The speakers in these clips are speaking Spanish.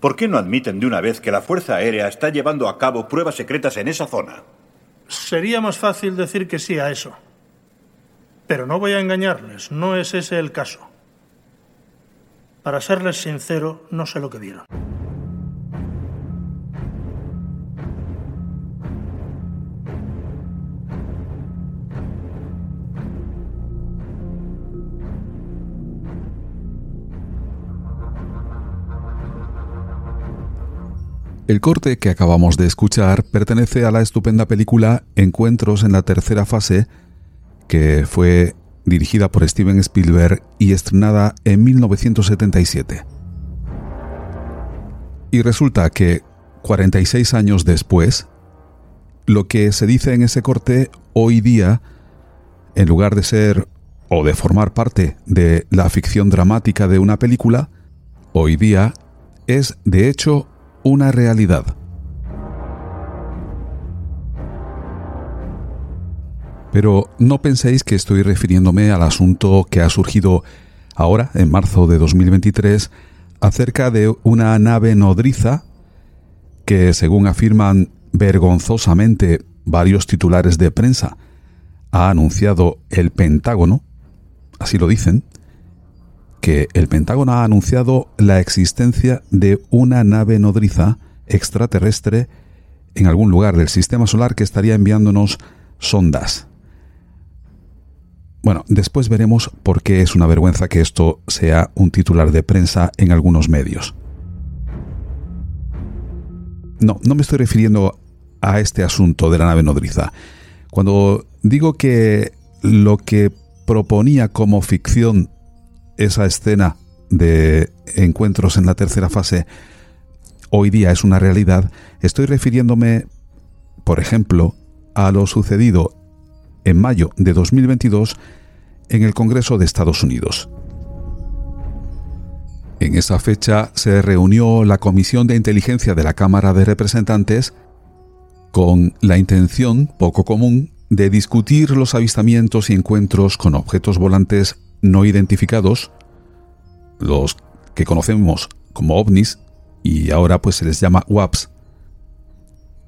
¿Por qué no admiten de una vez que la Fuerza Aérea está llevando a cabo pruebas secretas en esa zona? Sería más fácil decir que sí a eso. Pero no voy a engañarles, no es ese el caso. Para serles sincero, no sé lo que vieron. El corte que acabamos de escuchar pertenece a la estupenda película Encuentros en la tercera fase, que fue dirigida por Steven Spielberg y estrenada en 1977. Y resulta que, 46 años después, lo que se dice en ese corte hoy día, en lugar de ser o de formar parte de la ficción dramática de una película, hoy día es de hecho una realidad. Pero no penséis que estoy refiriéndome al asunto que ha surgido ahora, en marzo de 2023, acerca de una nave nodriza que, según afirman vergonzosamente varios titulares de prensa, ha anunciado el Pentágono, así lo dicen, que el Pentágono ha anunciado la existencia de una nave nodriza extraterrestre en algún lugar del sistema solar que estaría enviándonos sondas. Bueno, después veremos por qué es una vergüenza que esto sea un titular de prensa en algunos medios. No, no me estoy refiriendo a este asunto de la nave nodriza. Cuando digo que lo que proponía como ficción esa escena de encuentros en la tercera fase hoy día es una realidad, estoy refiriéndome, por ejemplo, a lo sucedido en mayo de 2022 en el Congreso de Estados Unidos. En esa fecha se reunió la Comisión de Inteligencia de la Cámara de Representantes con la intención, poco común, de discutir los avistamientos y encuentros con objetos volantes no identificados, los que conocemos como ovnis, y ahora pues se les llama WAPs.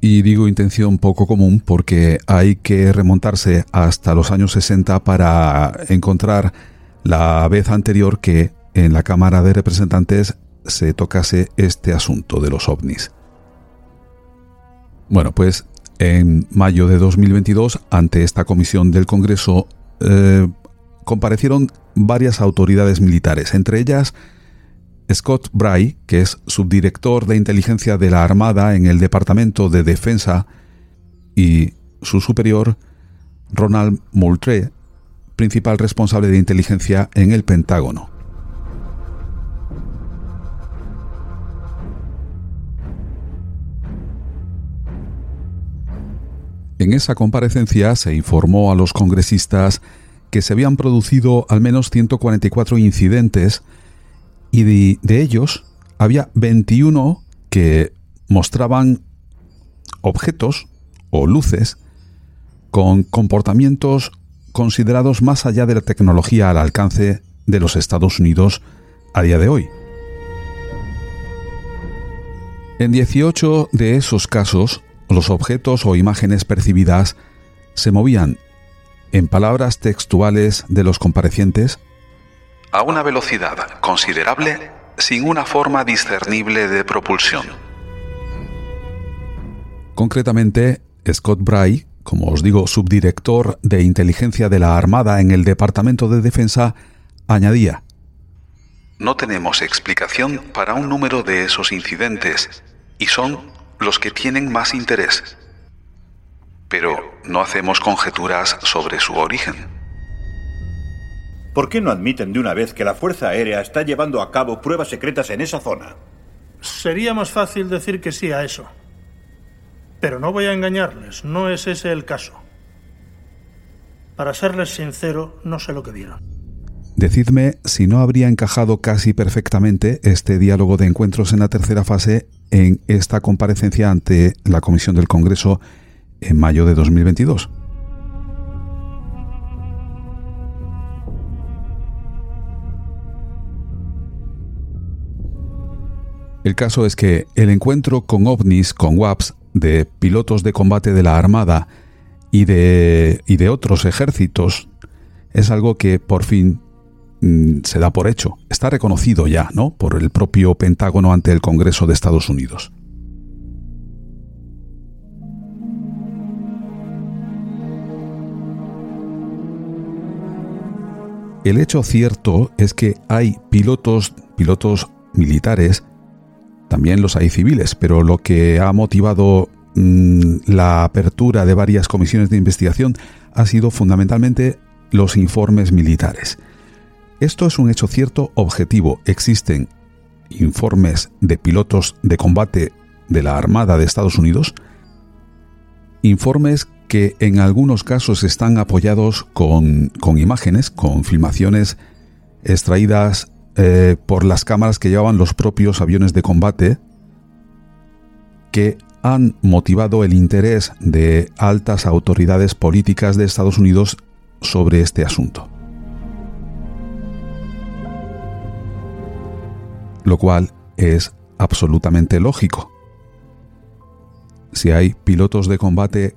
Y digo intención poco común porque hay que remontarse hasta los años 60 para encontrar la vez anterior que en la Cámara de Representantes se tocase este asunto de los ovnis. Bueno, pues en mayo de 2022, ante esta comisión del Congreso, eh, comparecieron varias autoridades militares, entre ellas Scott Bray, que es subdirector de inteligencia de la Armada en el Departamento de Defensa, y su superior, Ronald Moultrie, principal responsable de inteligencia en el Pentágono. En esa comparecencia se informó a los congresistas se habían producido al menos 144 incidentes y de, ellos había 21 que mostraban objetos o luces con comportamientos considerados más allá de la tecnología al alcance de los Estados Unidos a día de hoy. En 18 de esos casos, los objetos o imágenes percibidas se movían en palabras textuales de los comparecientes, a una velocidad considerable sin una forma discernible de propulsión. Concretamente, Scott Bray, como os digo, subdirector de inteligencia de la Armada en el Departamento de Defensa, añadía, No tenemos explicación para un número de esos incidentes, y son los que tienen más interés pero no hacemos conjeturas sobre su origen. ¿Por qué no admiten de una vez que la Fuerza Aérea está llevando a cabo pruebas secretas en esa zona? Sería más fácil decir que sí a eso. Pero no voy a engañarles, no es ese el caso. Para serles sincero, no sé lo que vieron. Decidme si no habría encajado casi perfectamente este diálogo de encuentros en la tercera fase en esta comparecencia ante la Comisión del Congreso en mayo de 2022. El caso es que el encuentro con ovnis, con WAPs, de pilotos de combate de la Armada y de, y de otros ejércitos, es algo que por fin mm, se da por hecho. Está reconocido ya, ¿no? Por el propio Pentágono ante el Congreso de Estados Unidos. El hecho cierto es que hay pilotos, pilotos militares, también los hay civiles, pero lo que ha motivado mm, la apertura de varias comisiones de investigación ha sido fundamentalmente los informes militares. Esto es un hecho cierto objetivo. Existen informes de pilotos de combate de la Armada de Estados Unidos, informes que en algunos casos están apoyados con, imágenes, con filmaciones extraídas eh, por las cámaras que llevaban los propios aviones de combate, que han motivado el interés de altas autoridades políticas de Estados Unidos sobre este asunto. Lo cual es absolutamente lógico. Si hay pilotos de combate